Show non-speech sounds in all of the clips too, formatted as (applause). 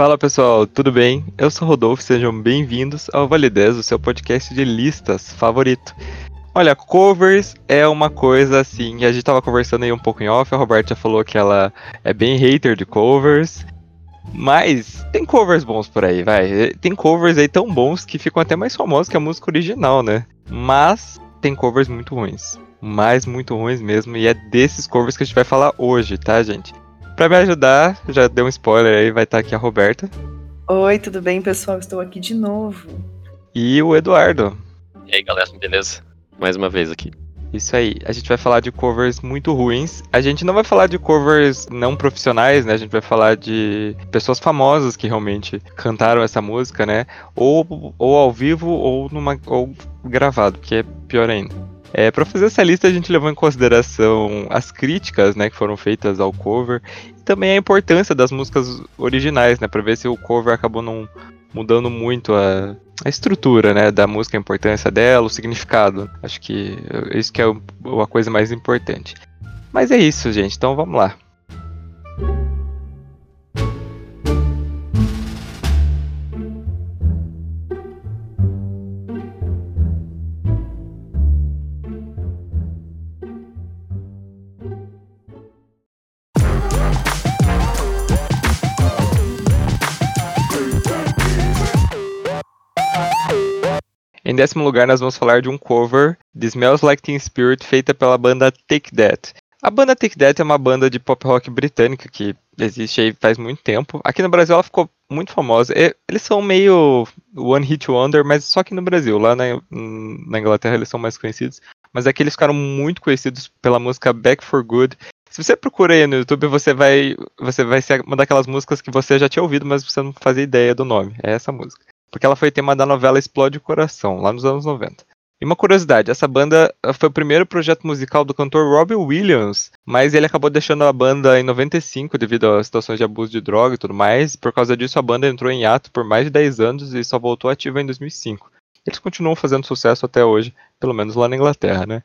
Fala pessoal, tudo bem? Eu sou Rodolfo, sejam bem-vindos ao Validez, o seu podcast de listas favorito. Olha, covers é uma coisa assim, a gente tava conversando aí um pouco em off, a Roberta falou que ela é bem hater de covers, mas tem covers bons por aí, vai. Tem covers aí tão bons que ficam até mais famosos que a música original, né? Mas tem covers muito ruins. Mas muito ruins mesmo. E é desses covers que a gente vai falar hoje, tá, gente? Pra me ajudar, já deu um spoiler aí, vai estar aqui a Roberta. Oi, tudo bem, pessoal? Estou aqui de novo. E o Eduardo. E aí, galera, beleza? Mais uma vez aqui. Isso aí, a gente vai falar de covers muito ruins. A gente não vai falar de covers não profissionais, né? A gente vai falar de pessoas famosas que realmente cantaram essa música, né? Ou, ou ao vivo ou numa ou gravado, que é pior ainda. É, para fazer essa lista a gente levou em consideração as críticas, né, que foram feitas ao cover e também a importância das músicas originais, né, para ver se o cover acabou não mudando muito a, a estrutura, né, da música, a importância dela, o significado. Acho que isso que é a coisa mais importante. Mas é isso, gente. Então vamos lá. Décimo lugar, nós vamos falar de um cover de Smells Like Teen Spirit feita pela banda Take That. A banda Take That é uma banda de pop rock britânica que existe aí faz muito tempo. Aqui no Brasil ela ficou muito famosa. Eles são meio one hit wonder, mas só aqui no Brasil. Lá na, na Inglaterra eles são mais conhecidos. Mas aqui eles ficaram muito conhecidos pela música Back for Good. Se você procura aí no YouTube, você vai, você vai ser uma daquelas músicas que você já tinha ouvido, mas você não fazia ideia do nome. É essa música porque ela foi tema da novela Explode o Coração, lá nos anos 90. E uma curiosidade, essa banda eh, foi o primeiro projeto musical do cantor Robbie Williams, mas ele acabou deixando a banda em 95 devido a situações de abuso de droga e tudo mais. Por causa disso, a banda entrou em ato por mais de 10 anos e só voltou ativa em 2005. Eles continuam fazendo sucesso até hoje, pelo menos lá na Inglaterra, né?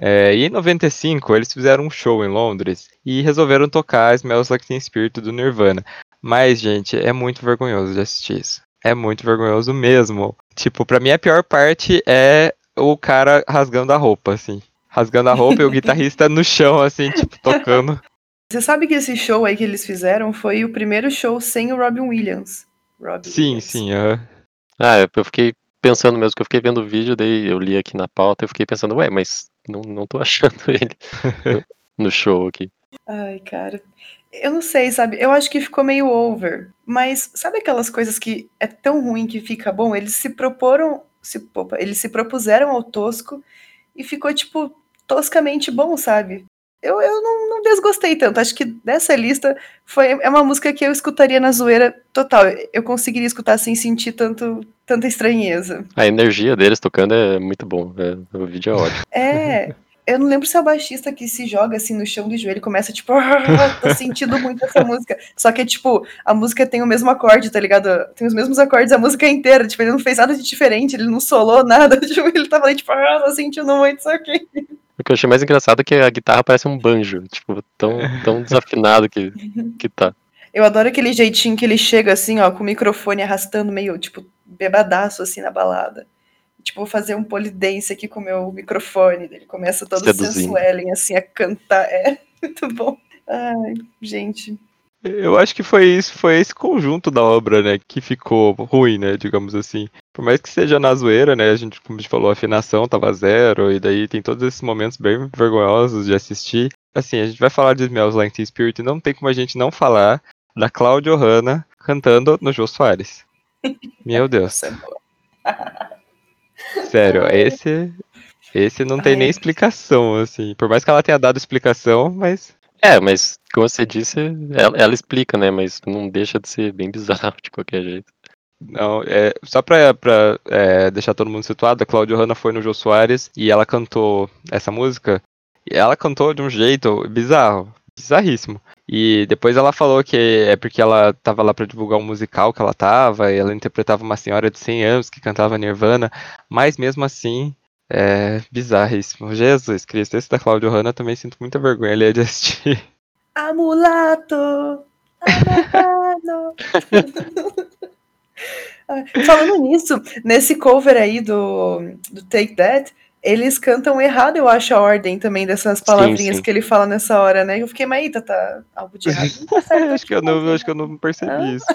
É, e em 95 eles fizeram um show em Londres e resolveram tocar Smells Like Teen Spirit do Nirvana. Mas, gente, é muito vergonhoso de assistir isso é muito vergonhoso mesmo. Tipo, pra mim a pior parte é o cara rasgando a roupa, assim. Rasgando a roupa e o (laughs) guitarrista no chão, assim, tipo, tocando. Você sabe que esse show aí que eles fizeram foi o primeiro show sem o Robin Williams. Robin sim, Williams. sim. Uh... Ah, eu fiquei pensando mesmo, que eu fiquei vendo o vídeo, daí eu li aqui na pauta, eu fiquei pensando, ué, mas não, não tô achando (laughs) ele (laughs) no, show aqui. Ai, cara. Eu não sei, sabe? Eu acho que ficou meio over. Mas sabe aquelas coisas que é tão ruim que fica bom? Eles se proporam. Se, opa, eles se propuseram ao tosco e ficou, tipo, toscamente bom, sabe? Eu, eu não, não desgostei tanto. Acho que dessa lista foi, é uma música que eu escutaria na zoeira total. Eu conseguiria escutar sem sentir tanto, tanta estranheza. A energia deles tocando é muito bom. É, o vídeo é ótimo. É. (laughs) Eu não lembro se é o baixista que se joga assim no chão do joelho e começa tipo, (laughs) tô sentindo muito essa música. Só que, tipo, a música tem o mesmo acorde, tá ligado? Tem os mesmos acordes a música inteira. Tipo, ele não fez nada de diferente, ele não solou nada. (laughs) Tipo, ele tava ali, tipo, ah, tô sentindo muito isso aqui. O que eu achei mais engraçado é que a guitarra parece um banjo, tipo, tão, tão desafinado que, que tá. Eu adoro aquele jeitinho que ele chega assim, ó, com o microfone arrastando meio, tipo, bebadaço assim na balada tipo, vou fazer um polidense aqui com o meu microfone. Ele começa todo sensuelen, assim, a cantar. É, (laughs) muito bom. Ai, gente. Eu acho que foi isso, foi esse conjunto da obra, né, que ficou ruim, né, digamos assim. Por mais que seja na zoeira, né, a gente, como a gente falou, a afinação tava zero, e daí tem todos esses momentos bem vergonhosos de assistir. Assim, a gente vai falar de Smells Like Teen Spirit, e não tem como a gente não falar da Claudio Hanna cantando no Jô Soares. (laughs) Meu Deus. (laughs) Sério, esse, esse não tem nem explicação, assim. Por mais que ela tenha dado explicação, mas. É, mas como você disse, ela, ela explica, né? Mas não deixa de ser bem bizarro de qualquer jeito. Não, é, só pra, pra é, deixar todo mundo situado, a Claudio Hanna foi no Jô Soares e ela cantou essa música. E ela cantou de um jeito bizarro, bizarríssimo. E depois ela falou que é porque ela tava lá para divulgar um musical que ela tava, e ela interpretava uma senhora de 100 anos que cantava Nirvana, mas mesmo assim, é bizarríssimo. Jesus Cristo, esse da Claudio Hanna também sinto muita vergonha ali de assistir. (laughs) Amulato! não. (laughs) Ah, Falando nisso, nesse cover aí do, do Take That, eles cantam errado, eu acho, a ordem também dessas palavrinhas sim. que ele fala nessa hora, né? Eu fiquei, mas eita, tá algo de errado. Tá (laughs) acho, que eu não, acho que eu não percebi isso.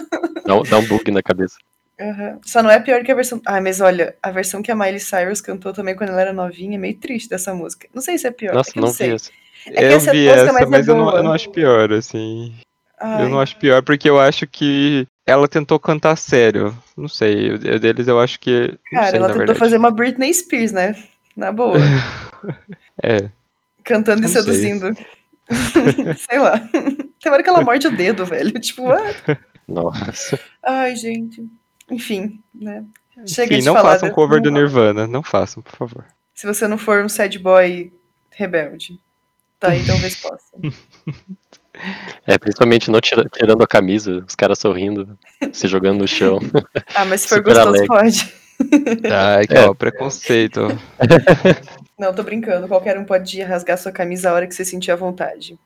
Dá, um- dá um bug na cabeça. Aham. Só não é pior que a versão. Ah, mas olha, a versão que a Miley Cyrus cantou também quando ela era novinha é meio triste dessa música. Não sei se é pior. Nossa, é não sei. vi essa. É que eu essa vi música essa, mais é mas eu não, eu não acho pior, assim. Ai, Eu não acho pior porque eu acho que ela tentou cantar sério. Não sei, eu- eu deles eu acho que. Cara, sei, ela tentou verdade. fazer uma Britney Spears, né? Na boa. (laughs) É. Cantando e Não sei. seduzindo. (laughs) sei lá. Tem hora que ela morde o dedo, velho. Tipo, ah, Nossa. ai, gente. Enfim, né? Chega Enfim, de não falar façam cover do Nirvana. Não façam, por favor. Se você não for um sad boy rebelde. Tá aí, talvez possa. (laughs) É, principalmente não tira- tirando a camisa, os caras sorrindo, se jogando no chão. Ah, mas se for Super gostoso, alegre. pode. Ai, que É. ó, preconceito. (laughs) Não, tô brincando. Qualquer um pode rasgar sua camisa a hora que você sentir à vontade.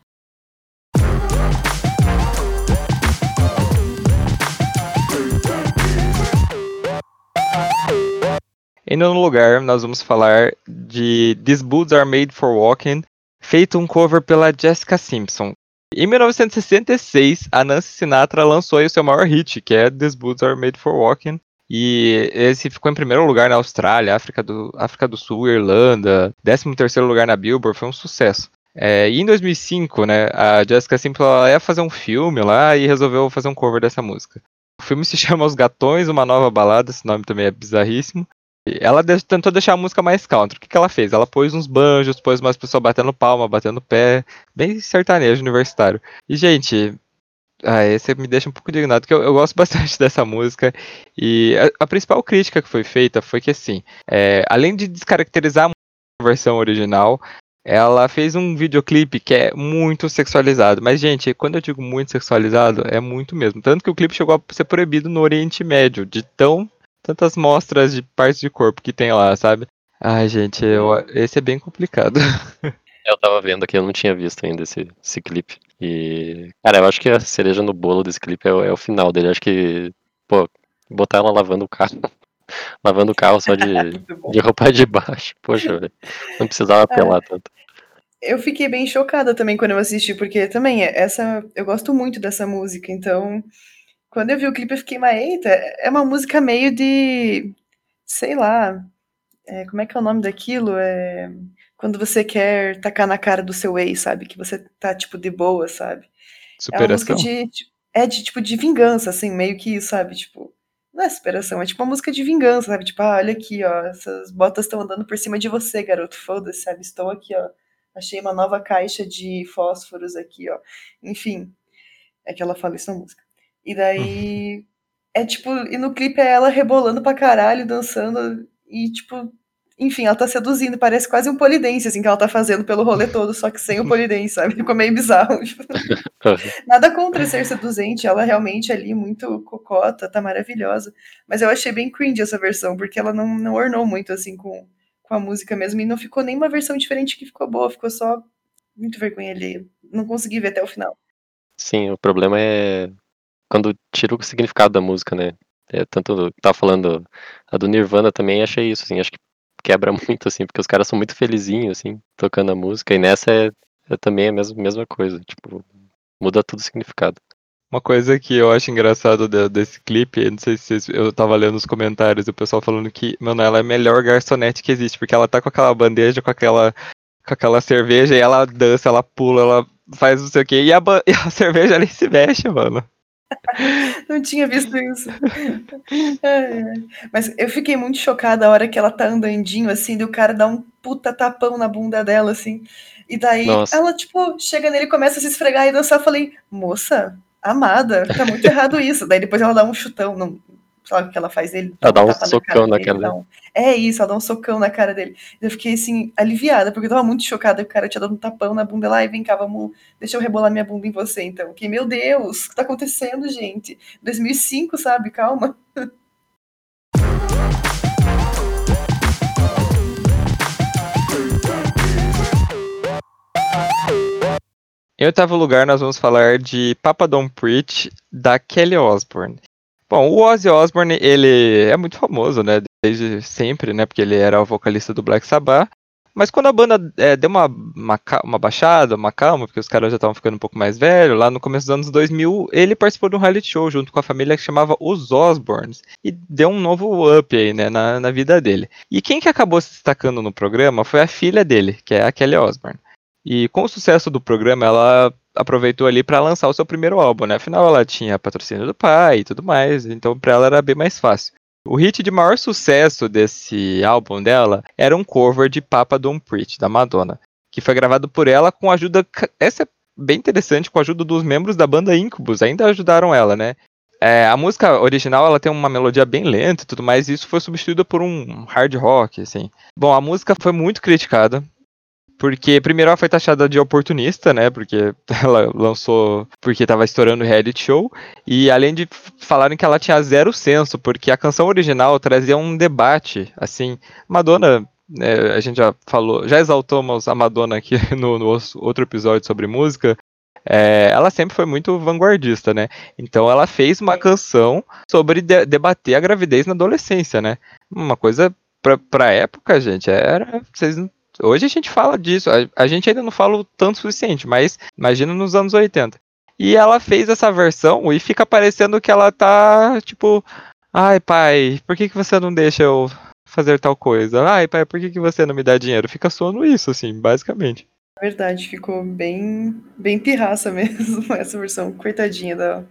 Em nono lugar, nós vamos falar de These Boots Are Made for Walking, feito um cover pela Jessica Simpson. Em 1966, a Nancy Sinatra lançou aí o seu maior hit, que é These Boots Are Made for Walking. E esse ficou em primeiro lugar na Austrália, África do, África do Sul, Irlanda, 13 terceiro lugar na Billboard, foi um sucesso. É, e em 2005, né, a Jessica Simpson ia fazer um filme lá e resolveu fazer um cover dessa música. O filme (laughs) se chama Os Gatões, uma nova balada, esse nome também é bizarríssimo. Ela de- tentou deixar a música mais country. O que, que ela fez? Ela pôs uns banjos, pôs umas pessoas batendo palma, batendo pé, bem sertanejo universitário. E, gente, ah, esse me deixa um pouco indignado, porque eu, eu gosto (laughs) bastante dessa música. E a, a principal crítica que foi feita foi que, assim, é, além de descaracterizar a versão original, ela fez um videoclipe que é muito sexualizado. Mas, gente, quando eu digo muito sexualizado, é muito mesmo. Tanto que o clipe chegou a ser proibido no Oriente Médio, de tão tantas mostras de partes de corpo que tem lá, sabe? Ai, gente, eu- esse é bem complicado. (laughs) Eu tava vendo aqui, eu não tinha visto ainda esse, esse clipe. E, cara, eu acho que a cereja no bolo desse clipe é, o- é o final dele. Eu acho que, pô, botar ela lavando o carro. (laughs) lavando o carro só de, (laughs) de roupa de baixo. Poxa, velho. Não precisava apelar tanto. Eu fiquei bem chocada também quando eu assisti, porque também é- essa eu gosto muito dessa música, então quando eu vi o clipe eu fiquei, mas eita, é uma música meio de, sei lá, é, como é que é o nome daquilo? É quando você quer tacar na cara do seu ex, sabe? Que você tá tipo de boa, sabe? É uma música Superação. de, é de tipo de vingança, assim, meio que isso, sabe? Tipo, não é superação, é tipo uma música de vingança, sabe? Tipo, ah, olha aqui, ó, essas botas estão andando por cima de você, garoto, foda-se, sabe? Estou aqui, ó. Achei uma nova caixa de fósforos aqui, ó. Enfim, é que ela fala isso na música. E daí é tipo, e no clipe é ela rebolando pra caralho, dançando e tipo, enfim, ela tá seduzindo, parece quase um polidense assim que ela tá fazendo pelo rolê (laughs) todo, só que sem o polidense, sabe? Ficou meio bizarro. (laughs) Nada contra ser seduzente, ela realmente ali muito cocota, tá maravilhosa. Mas eu achei bem cringe essa versão, porque ela não, não ornou muito assim com, com a música mesmo. E não ficou nenhuma versão diferente que ficou boa, ficou só muito vergonha alheia. Não consegui ver até o final. Sim, o problema é quando tira o significado da música, né? É, tanto tá falando a do Nirvana também, achei isso, assim, acho que quebra (laughs) muito, assim, porque os caras são muito felizinhos, assim, tocando a música, e nessa é, é também a mesma, mesma coisa, tipo, muda tudo o significado. Uma coisa que eu acho engraçado de- desse clipe, não sei se eu tava lendo os comentários, o pessoal falando que, mano, ela é a melhor garçonete que existe, porque ela tá com aquela bandeja, com aquela, com aquela cerveja, e ela dança, ela pula, ela faz não sei o que, e a, (laughs) e a cerveja nem se mexe, mano. (laughs) Não tinha visto isso. Mas eu fiquei muito chocada a hora que ela tá andandinho, assim, e o cara dá um puta tapão na bunda dela, assim. E daí Nossa. ela, tipo, chega nele, começa a se esfregar e dançar. Eu falei, moça, amada, tá muito errado isso. Daí depois ela dá um chutão, não, o que ela faz nele? Ela dá um socão na dele, cara dá um- É isso, ela dá um socão na cara dele. Eu fiquei, assim, aliviada, porque eu tava muito chocada que o cara tinha dado um tapão na bunda lá e vem cá, vamos, deixa eu rebolar minha bunda em você, então. Que, meu Deus, o que tá acontecendo, gente? 2005, sabe? Calma. Em oitavo lugar, nós vamos falar de Papa Don't Preach, da Kelly Osbourne. Bom, o Ozzy Osbourne, ele é muito famoso, né, desde sempre, né, porque ele era o vocalista do Black Sabbath, mas quando a banda é, deu uma, uma, uma, baixada, uma calma, porque os caras já estavam ficando um pouco mais velhos, lá no começo dos anos 2000, ele participou de um reality show junto com a família que chamava Os Osborns, e deu um novo up aí, né, na, na vida dele. E quem que acabou se destacando no programa foi a filha dele, que é a Kelly Osbourne. E com o sucesso do programa, ela aproveitou ali para lançar o seu primeiro álbum, né? Afinal, ela tinha patrocínio do pai e tudo mais, então para ela era bem mais fácil. O hit de maior sucesso desse álbum dela era um cover de Papa Don't Preach, da Madonna, que foi gravado por ela com a ajuda. Essa é bem interessante, com a ajuda dos membros da banda Incubus, ainda ajudaram ela, né? É, a música original ela tem uma melodia bem lenta e tudo mais, e isso foi substituído por um hard rock, assim. Bom, a música foi muito criticada, porque primeiro ela foi taxada de oportunista, né? Porque (laughs) ela lançou porque estava estourando o reality show. E além de falarem que ela tinha zero senso, porque a canção original trazia um debate, assim. Madonna, é, a gente já falou, já exaltamos a Madonna aqui (laughs) no, no outro episódio sobre música. É, ela sempre foi muito vanguardista, né? Então ela fez uma canção sobre de debater a gravidez na adolescência, né? Uma coisa pra, pra época, gente, era. Vocês não Hoje a gente fala disso, a, a gente ainda não fala o tanto o suficiente, mas imagina nos anos 80. E ela fez essa versão e fica parecendo que ela tá, tipo, ai pai, por que, que você não deixa eu fazer tal coisa? Ai pai, por que, que você não me dá dinheiro? Fica soando isso, assim, basicamente. Verdade, ficou bem, bem pirraça (laughs) mesmo essa versão, coitadinha da,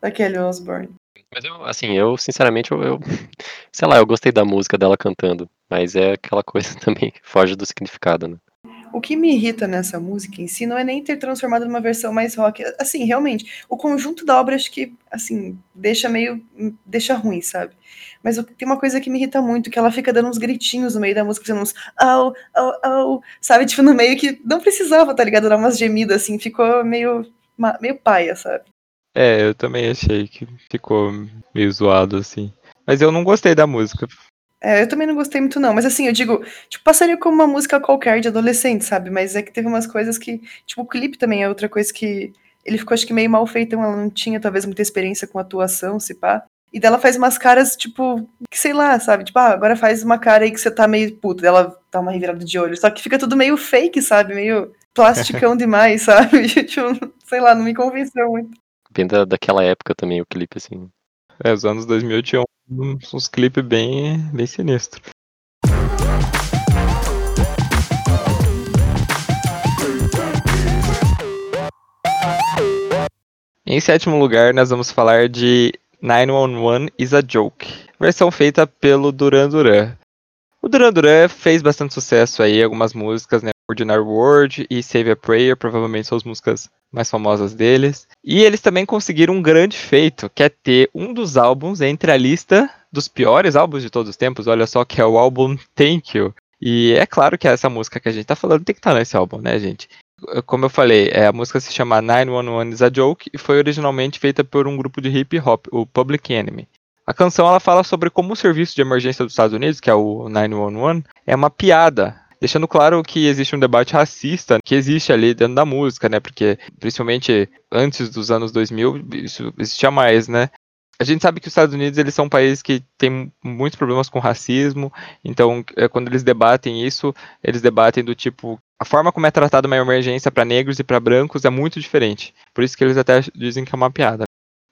da Kelly Osbourne. Mas eu, assim, eu sinceramente, eu, eu, (laughs) sei lá, eu gostei da música dela cantando, mas é aquela (laughs) coisa também que foge do significado, né? O que me irrita nessa música em si não é nem ter transformado numa versão mais rock. Assim, realmente, o conjunto da obra acho que, assim, deixa meio. deixa ruim, sabe? Mas tem uma coisa que me irrita muito, que ela fica dando uns gritinhos no meio da música, fazendo uns au, au, au, sabe? Tipo, no meio que não precisava, tá ligado? Dar umas gemidas, assim, ficou meio, meio paia, sabe? É, eu também achei que ficou meio zoado, assim. Mas eu não gostei da música. É, eu também não gostei muito, não. Mas assim, eu digo, tipo, passaria como uma música qualquer de adolescente, sabe? Mas é que teve umas coisas que. Tipo, o clipe também é outra coisa que. Ele ficou, acho que, meio mal feito, então ela não tinha, talvez, muita experiência com atuação, se pá. E dela faz umas caras, tipo, que sei lá, sabe? Tipo, ah, agora faz uma cara aí que você tá meio puto. Ela dá uma revirada de olho. Só que fica tudo meio fake, sabe? Meio plasticão (laughs) demais, sabe? (laughs) tipo, sei lá, não me convenceu muito bem da, daquela época também, o clipe, assim. É, os anos 2000 tinham uns, uns clipes bem, bem sinistros. Em sétimo lugar, nós vamos falar de 911 is a Joke, versão feita pelo Duran Duran. O Duran Duran fez bastante sucesso aí, algumas músicas, né? Ordinary World e Save a Prayer, provavelmente são as músicas mais famosas deles. E eles também conseguiram um grande feito, que é ter um dos álbuns entre a lista dos piores álbuns de todos os tempos. Olha só que é o álbum Thank You. E é claro que essa música que a gente tá falando tem que estar tá nesse álbum, né, gente? Como eu falei, é, a música se chama 911 is a Joke e foi originalmente feita por um grupo de hip hop, o Public Enemy. A canção ela fala sobre como o serviço de emergência dos Estados Unidos, que é o 911, é uma piada deixando claro que existe um debate racista que existe ali dentro da música, né? Porque, principalmente antes dos anos 2000, isso existia mais, né? A gente sabe que os Estados Unidos eles são um país que tem muitos problemas com racismo, então é, quando eles debatem isso, eles debatem do tipo a forma como é tratada uma emergência para negros e para brancos é muito diferente. Por isso que eles até dizem que é uma piada.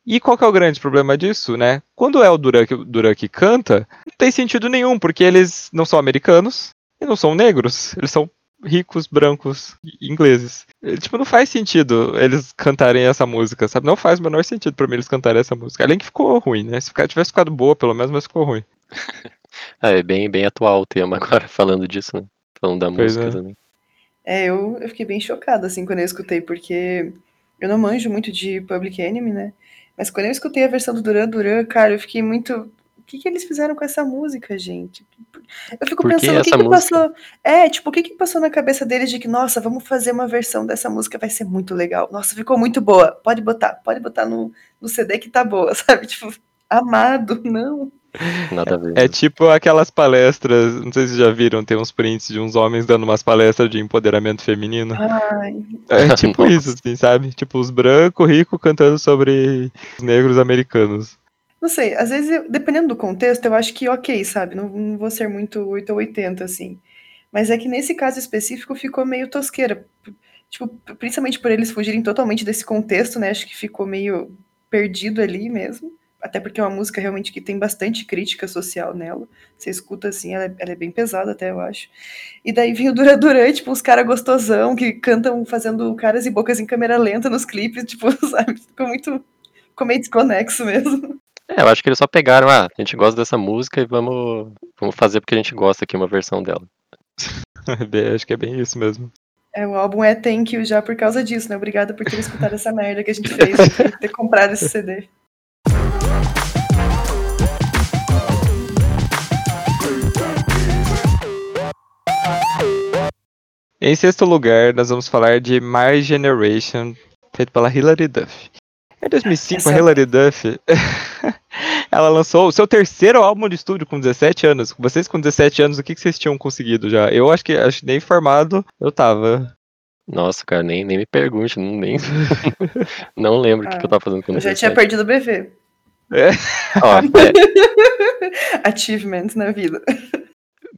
E qual que é o grande problema disso, né? Quando é o Duran Duran que canta, não tem sentido nenhum, porque eles não são americanos, e não são negros, eles são ricos, brancos, ingleses. Tipo, não faz sentido eles cantarem essa música, sabe? Não faz o menor sentido pra mim eles cantarem essa música. Além que ficou ruim, né? Se tivesse ficado boa, pelo menos, mas ficou ruim. (laughs) é bem, bem atual o tema agora, (laughs) falando disso, né? Falando da pois música é. também. É, eu, eu fiquei bem chocada, assim, quando eu escutei, porque eu não manjo muito de Public Enemy, né? Mas quando eu escutei a versão do Duran Duran, cara, eu fiquei muito que, que eles fizeram com essa música, gente? Eu fico Por pensando o que, que passou. É, tipo, o que, que passou na cabeça deles de que, nossa, vamos fazer uma versão dessa música, vai ser muito legal. Nossa, ficou muito boa. Pode botar, pode botar no, no CD que tá boa, (laughs) sabe? Tipo, amado, não. Nada a ver. É tipo aquelas palestras, não sei se vocês já viram, tem uns prints de uns homens dando umas palestras de empoderamento feminino. Ai, É (laughs) tipo isso, assim, sabe? Tipo os brancos ricos cantando sobre os negros americanos. Não sei, às vezes, eu- dependendo do contexto, eu acho que ok, sabe? Não, não vou ser muito 8 ou 80, assim. Mas é que nesse caso específico ficou meio tosqueira. Tipo, principalmente por eles fugirem totalmente desse contexto, né? Acho que ficou meio perdido ali mesmo. Até porque é uma música realmente que tem bastante crítica social nela. Você escuta assim, ela é, ela é bem pesada até, eu acho. E daí vinha o Dura Duran, tipo, uns caras gostosão que cantam fazendo caras e bocas em câmera lenta nos clipes, tipo, (laughs) sabe? Ficou muito. Ficou meio desconexo mesmo. É, eu acho que eles só pegaram, ah, a gente gosta dessa música e vamos, vamos fazer porque a gente gosta aqui uma versão dela. (laughs) Acho que é bem isso mesmo. É, o álbum é Thank You já por causa disso, né? Obrigada por ter escutado essa merda que a gente fez, por ter comprado esse CD. Em sexto lugar, nós vamos falar de My Generation, feito pela Hilary Duff. Em 2005, Essa- a Hilary Duff, (laughs) ela lançou o seu terceiro álbum de estúdio com 17 anos. Vocês com 17 anos, o que que vocês tinham conseguido já? Eu acho que acho que nem formado eu tava. Nossa, cara, nem, nem me pergunte, não, nem, (laughs) não lembro o que, que eu tava fazendo quando Eu já tinha perdido o BV. (laughs) Ó, é, Achievement na vida.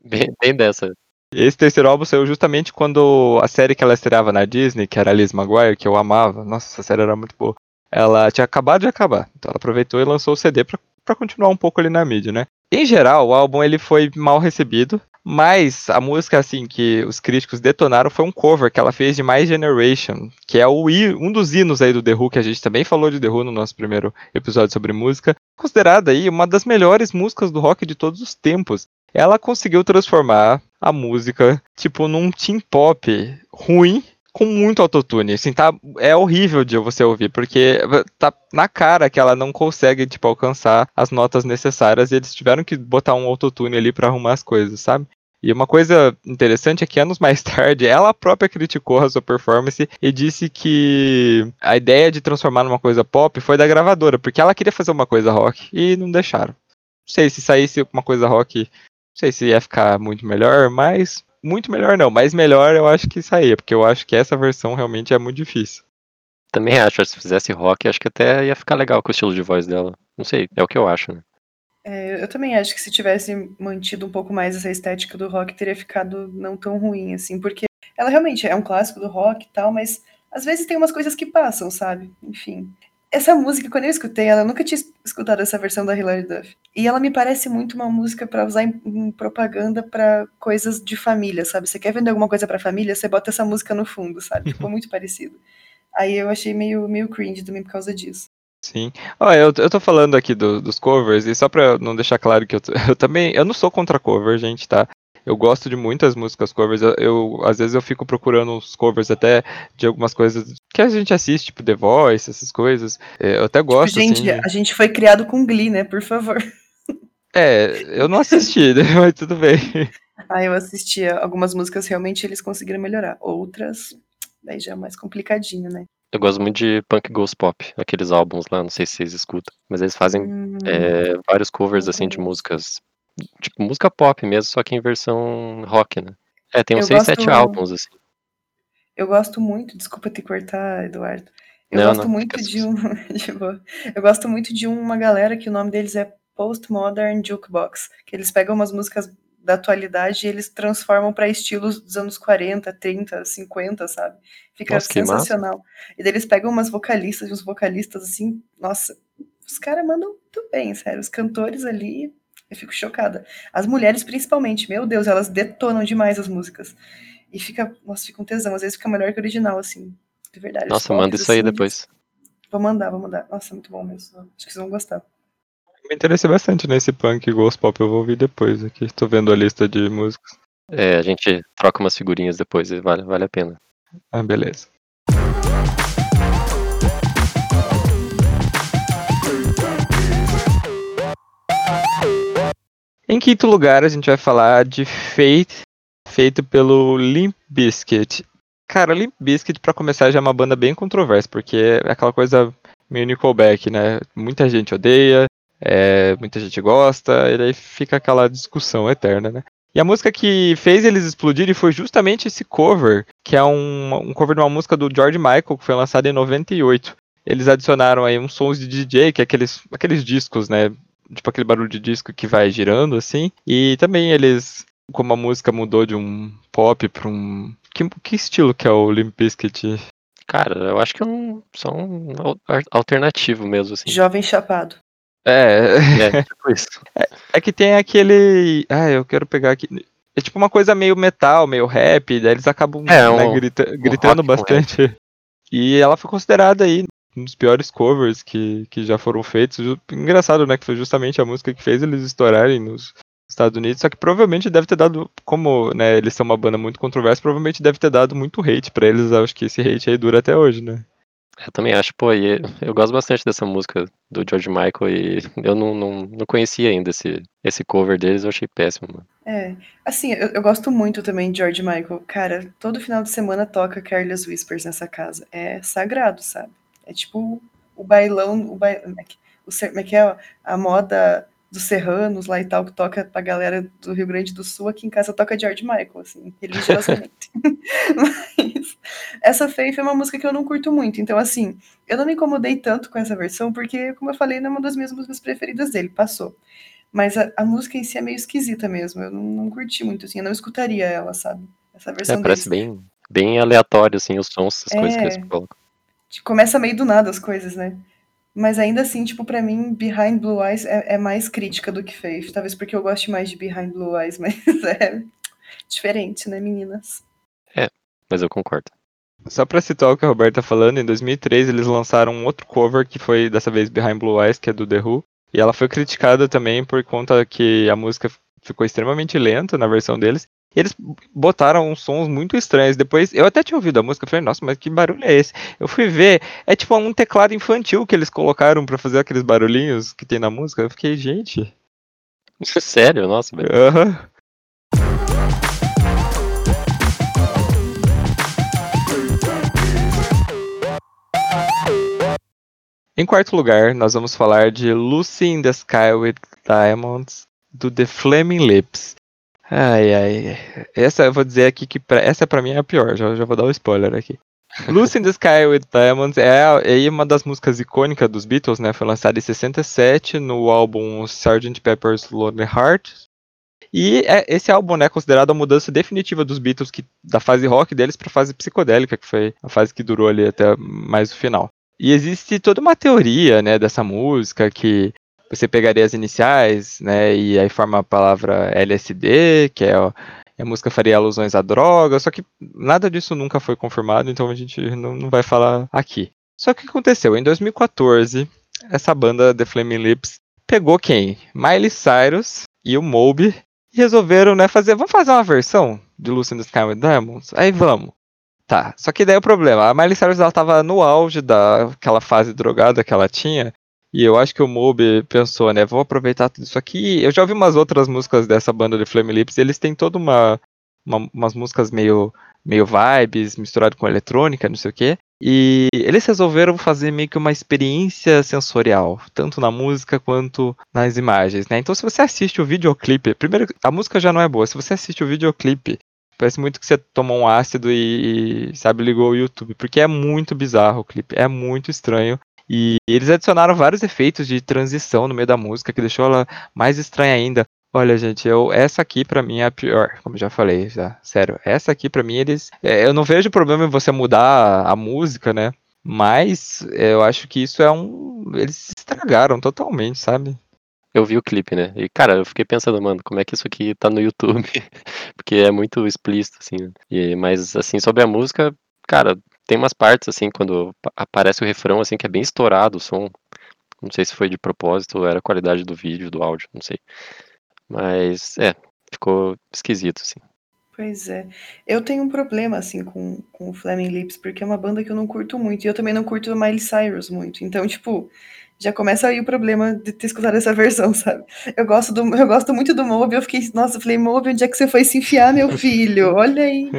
bem, bem dessa. Esse terceiro álbum saiu justamente quando a série que ela estreava na Disney, que era a Liz Maguire, que eu amava, nossa, essa série era muito boa. Ela tinha acabado de acabar, então ela aproveitou e lançou o CD pra continuar um pouco ali na mídia, né? Em geral, o álbum ele foi mal recebido, mas a música assim que os críticos detonaram foi um cover que ela fez de My Generation, que é o um dos hinos aí do The Who, que a gente também falou de The Who no nosso primeiro episódio sobre música, considerada aí uma das melhores músicas do rock de todos os tempos. Ela conseguiu transformar a música, tipo, num teen pop ruim com muito autotune. Assim, tá, é horrível de você ouvir, porque tá na cara que ela não consegue, tipo, alcançar as notas necessárias e eles tiveram que botar um autotune ali pra arrumar as coisas, sabe? E uma coisa interessante é que anos (laughs) mais tarde, ela própria criticou a sua performance e disse que a ideia de transformar numa coisa pop foi da gravadora, porque ela queria fazer uma coisa rock e não deixaram. Não sei se saísse uma coisa rock, não sei se ia ficar muito melhor, mas muito melhor não, mas melhor eu acho que saía, porque eu acho que essa versão realmente é muito difícil. Também acho, se fizesse rock, acho que até ia ficar legal com o estilo de voz dela. Não sei, é o que eu acho, né? É, eu também acho que se tivesse mantido um pouco mais essa estética do rock, teria ficado não tão ruim, assim, porque ela realmente é um clássico do rock e tal, mas às vezes tem umas coisas que passam, sabe? Enfim. Essa música, quando eu escutei ela, eu nunca tinha escutado essa versão da Hilary Duff. E ela me parece muito uma música pra usar em, em propaganda pra coisas de família, sabe? Você quer vender alguma coisa pra família, você bota essa música no fundo, sabe? Ficou (laughs) muito parecido. Aí eu achei meio, meio cringe também por causa disso. Sim. Ó, eu, eu tô falando aqui do- dos covers, e só pra não deixar claro que eu, (laughs) eu também. Eu não sou contra cover, gente, tá? Eu gosto de muitas músicas covers. Eu, eu- às vezes eu fico procurando os covers até de algumas coisas que a gente assiste, tipo The Voice, essas coisas. É, Eu até gosto, gente, assim. de- a gente foi criado com Glee, né? Por favor. É, eu não assisti, né? (laughs) Mas tudo bem. Ah, eu assistia algumas músicas, realmente eles conseguiram melhorar. Outras, daí já é mais complicadinho, né? Eu gosto muito de Punk Ghost Pop, aqueles álbuns lá, não sei se vocês escutam. Mas eles fazem Hum, é, vários covers assim de Uhum. músicas. Tipo, música pop mesmo, só que em versão rock, né? É, tem uns Eu 6, 7 gosto- álbuns, assim. Eu gosto muito, desculpa te cortar, Eduardo. Eu Não, gosto não, muito de um. (laughs) eu gosto muito de uma galera que o nome deles é Postmodern Jukebox. Que eles pegam umas músicas da atualidade e eles transformam para estilos dos anos 40, 30, 50, sabe? Fica Nossa, sensacional. E daí eles pegam umas vocalistas e uns vocalistas assim, nossa, os caras mandam muito bem, sério. Os cantores ali, eu fico chocada. As mulheres, principalmente, meu Deus, elas detonam demais as músicas. E fica, nossa, fica um tesão. Às vezes fica melhor que o original, assim, de verdade. Os Nossa, manda isso aí assim, depois. Vou mandar, vou mandar. Nossa, muito bom mesmo. Acho que vocês vão gostar. Me interessei bastante nesse punk ghost pop, eu vou ouvir depois aqui. Tô vendo a lista de músicas. É, a gente troca umas figurinhas depois, e vale, vale a pena. Ah, beleza. Em quinto lugar, a gente vai falar de Fate, feito pelo Limp Bizkit. Cara, Limp Bizkit, pra começar, já é uma banda bem controversa, porque é aquela coisa meio Nickelback, né? Muita gente odeia, é, muita gente gosta, e daí fica aquela discussão eterna, né? E a música que fez eles explodirem foi justamente esse cover, que é um, um cover de uma música do George Michael, que foi lançada em 98. Eles adicionaram aí uns sons de DJ, que é aqueles, aqueles discos, né? Tipo aquele barulho de disco que vai girando, assim. E também eles, como a música mudou de um pop para um... Que, que estilo que é o Limp Bizkit? Cara, eu acho que é um, só um alternativo mesmo, assim. Jovem chapado. É, É, (laughs) tipo isso. é que tem aquele. Ah, eu quero pegar aqui. É tipo uma coisa meio metal, meio rap, daí eles acabam É, né, um- grita- gritando rock com bastante. E ela foi considerada aí um dos piores covers que, que já foram feitos. Engraçado, né? Que foi justamente a música que fez eles estourarem nos Estados Unidos. Só que provavelmente deve ter dado, como né, eles são uma banda muito controversa, provavelmente deve ter dado muito hate pra eles. Eu acho que esse hate aí dura até hoje, né? Eu também acho, pô, e eu gosto bastante dessa música do George Michael e eu não, não, não conhecia ainda esse, esse cover deles, eu achei péssimo, mano. É, assim, eu, eu gosto muito também de George Michael. Cara, todo final de semana toca Careless Whispers nessa casa. É sagrado, sabe? É tipo o bailão, o bailão, o, ser- como é que é? A moda dos serranos lá e tal, que toca pra galera do Rio Grande do Sul. Aqui em casa toca George Michael, assim, religiosamente. (laughs) Mas essa Faith é uma música que eu não curto muito. Então, assim, eu não me incomodei tanto com essa versão, porque, como eu falei, não é uma das minhas músicas preferidas dele, passou. Mas a, a música em si é meio esquisita mesmo. Eu não, não curti muito, assim. Eu não escutaria ela, sabe? Essa versão É, parece deles. bem, bem aleatório, assim, os sons, as coisas que eles É. colocam. Tipo, Começa meio do nada as coisas, né? Mas ainda assim, tipo, pra mim, Behind Blue Eyes é, é mais crítica do que Faith. Talvez porque eu goste mais de Behind Blue Eyes, (laughs) mas é diferente, né, meninas? Mas eu concordo. Só pra citar o que a Roberta tá falando, em 2003 eles lançaram um outro cover que foi dessa vez Behind Blue Eyes, que é do The Who, e ela foi criticada também por conta que a música ficou extremamente lenta na versão deles. E eles botaram uns sons muito estranhos. Depois, eu até tinha ouvido a música, eu falei, nossa, mas que barulho é esse? Eu fui ver, é tipo um teclado infantil que eles colocaram pra fazer aqueles barulhinhos que tem na música. Eu fiquei, gente. Sério? Nossa, velho. Aham. Em quarto lugar, nós vamos falar de Lucy in the Sky with Diamonds, do The Flaming Lips. Ai, ai. Essa eu vou dizer aqui que pra, essa pra mim é a pior, já, já vou dar o um spoiler aqui. (laughs) Lucy in the Sky with Diamonds é, é uma das músicas icônicas dos Beatles, né? Foi lançada em 67 no álbum Sgt. Pepper's Lonely Hearts. E é, esse álbum né, é considerado a mudança definitiva dos Beatles que, da fase rock deles para a fase psicodélica, que foi a fase que durou ali até mais o final. E existe toda uma teoria né, dessa música que você pegaria as iniciais, né, e aí forma a palavra LSD, que é a música faria alusões à droga, só que nada disso nunca foi confirmado, então a gente não, não vai falar aqui. Só que o que aconteceu? Em 2014, essa banda The Flaming Lips pegou quem? Miley Cyrus e o Moby e resolveram, né, fazer, vamos fazer uma versão de Lucy in the Sky with Diamonds? Aí vamos. Tá, só que daí o problema, a Miley Cyrus ela tava no auge daquela fase drogada que ela tinha, e eu acho que o Moby pensou, né, vou aproveitar tudo isso aqui. Eu já ouvi umas outras músicas dessa banda de Flame Lips, e eles têm toda uma, uma umas músicas meio meio vibes, misturado com eletrônica, não sei o quê. E eles resolveram fazer meio que uma experiência sensorial, tanto na música quanto nas imagens, né? Então se você assiste o videoclipe, primeiro a música já não é boa, se você assiste o videoclipe, parece muito que você tomou um ácido e, sabe, ligou o YouTube, porque é muito bizarro o clipe, é muito estranho. E eles adicionaram vários efeitos de transição no meio da música, que deixou ela mais estranha ainda. Olha, gente, eu, essa aqui pra mim é a pior, como já falei, já, sério. Essa aqui pra mim eles, é, eu não vejo problema em você mudar a, a música, né? Mas é, eu acho que isso é um, eles estragaram totalmente, sabe? Eu vi o clipe, né? E, cara, eu fiquei pensando, mano, como é que isso aqui tá no YouTube? (laughs) Porque é muito explícito, assim. Né? E, mas, assim, sobre a música, cara, tem umas partes, assim, quando aparece o refrão, assim, que é bem estourado o som. Não sei se foi de propósito ou era a qualidade do vídeo, do áudio, não sei. Mas, é, ficou esquisito, assim. Pois é. Eu tenho um problema, assim, com, com o Flaming Lips, porque é uma banda que eu não curto muito. E eu também não curto Miley Cyrus muito. Então, tipo, já começa aí o problema de ter escutado essa (laughs) versão, sabe? Eu gosto, do, eu gosto muito do Moby. Eu fiquei, nossa, eu falei, Moby, onde é que você foi se enfiar, meu filho? Olha aí.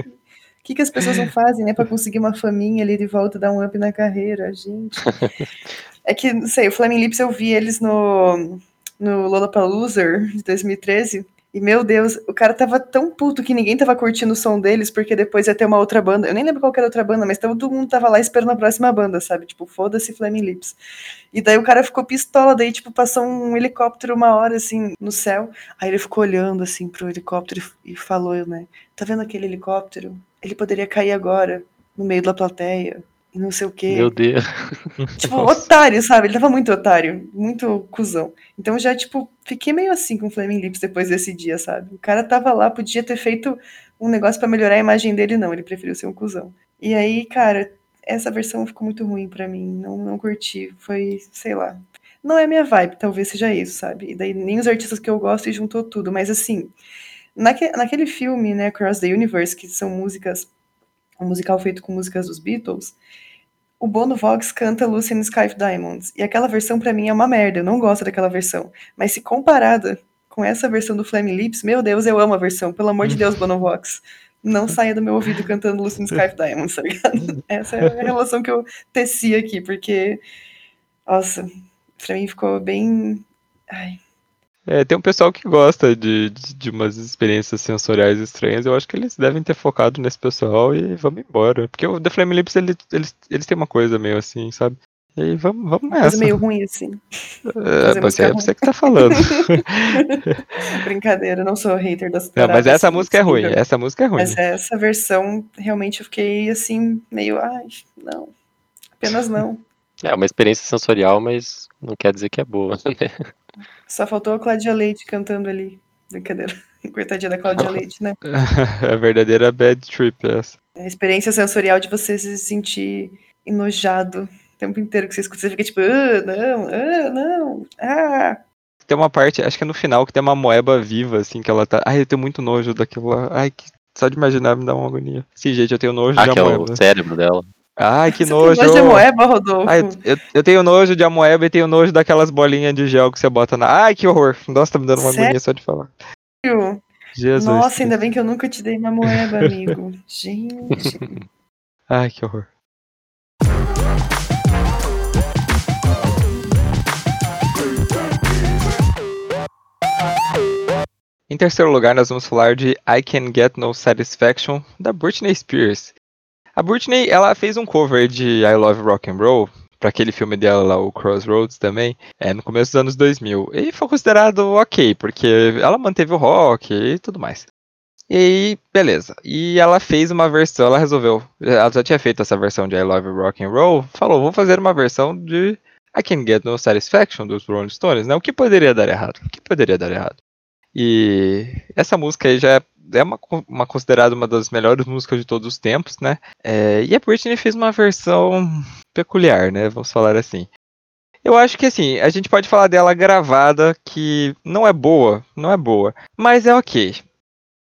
O que, que as pessoas não fazem, né, pra conseguir uma faminha ali de volta, dar um up na carreira, gente. (laughs) É que, não sei, o Flaming Lips eu vi eles no no Lollapalooza de 2013. E, meu Deus, o cara tava tão puto que ninguém tava curtindo o som deles, porque depois ia ter uma outra banda. Eu nem lembro qual era a outra banda, mas todo mundo tava lá esperando a próxima banda, sabe? Tipo, foda-se Flaming Lips. E daí o cara ficou pistola, daí, tipo, passou um helicóptero uma hora, assim, no céu. Aí ele ficou olhando, assim, pro helicóptero e falou, né? Tá vendo aquele helicóptero? Ele poderia cair agora, no meio da plateia e não sei o quê. Meu Deus. (laughs) Tipo, Nossa. otário, sabe? Ele tava muito otário, muito cuzão. Então já, tipo, fiquei meio assim com o Flaming Lips depois desse dia, sabe? O cara tava lá, podia ter feito um negócio para melhorar a imagem dele, não. Ele preferiu ser um cuzão. E aí, cara, essa versão ficou muito ruim para mim. Não, não curti. Foi, sei lá. Não é minha vibe, talvez seja isso, sabe? E daí nem os artistas que eu gosto e juntou tudo. Mas assim, naque, naquele filme, né, Cross the Universe, que são músicas um musical feito com músicas dos Beatles, o Bono Vox canta Lucy in Sky of Diamonds. E aquela versão para mim é uma merda, eu não gosto daquela versão. Mas se comparada com essa versão do Flaming Lips, meu Deus, eu amo a versão. Pelo amor de Deus, Bono Vox. Não saia do meu ouvido cantando Lucy in Sky of Diamonds, tá ligado? (laughs) Essa é a relação que eu teci aqui, porque. Nossa, pra mim ficou bem. Ai, é, tem um pessoal que gosta de, de, de, umas experiências sensoriais estranhas. Eu acho que eles devem ter focado nesse pessoal e vamos embora. Porque o The Flame Lips, ele, eles, eles têm uma coisa meio assim, sabe? E aí vamos, vamos nessa. Coisa meio ruim assim. (laughs) É, mas é você que tá falando. (laughs) Brincadeira, não sou hater das Não, mas essa assim, música é ruim, essa música é ruim. Mas essa versão, realmente eu fiquei assim, meio, ai, não. Apenas não. (laughs) É uma experiência sensorial, mas não quer dizer que é boa, né? Só faltou a Cláudia Leite cantando ali. Brincadeira. (laughs) Coitadinha da Cláudia (laughs) Leite, né? é a verdadeira bad trip essa. É a experiência sensorial de você se sentir enojado o tempo inteiro que você escuta. Você fica tipo, ah, não, ah, não, ah. Tem uma parte, acho que é no final, que tem uma moeba viva, assim, que ela tá. Ai, eu tenho muito nojo daquilo lá. Ai, que... só de imaginar me dá uma agonia. Sim, gente, eu tenho nojo ah, de que é o cérebro dela. Ai, que nojo. Você tem nojo de amoeba, Rodolfo? Ai, eu, eu tenho nojo de amoeba e tenho nojo daquelas bolinhas de gel que você bota na. Ai, que horror. Nossa, tá me dando uma Sério? agonia só de falar. Jesus. Nossa, ainda bem que eu nunca te dei uma moeba, amigo. (laughs) Gente. Ai, que horror. Em terceiro lugar, nós vamos falar de I Can Get No Satisfaction, da Britney Spears. A Britney, ela fez um cover de I Love Rock and Roll para aquele filme dela lá, o Crossroads também, é, no começo dos anos 2000. E foi considerado ok, porque ela manteve o rock e tudo mais. E aí, beleza. E ela fez uma versão, ela resolveu, ela já tinha feito essa versão de I Love Rock and Roll, falou, vou fazer uma versão de I Can Get No Satisfaction dos Rolling Stones, né? O que poderia dar errado? O que poderia dar errado? E essa música aí já é uma, uma considerada uma das melhores músicas de todos os tempos, né? É, e a Britney fez uma versão peculiar, né? Vamos falar assim. Eu acho que assim, a gente pode falar dela gravada que não é boa, não é boa, mas é ok.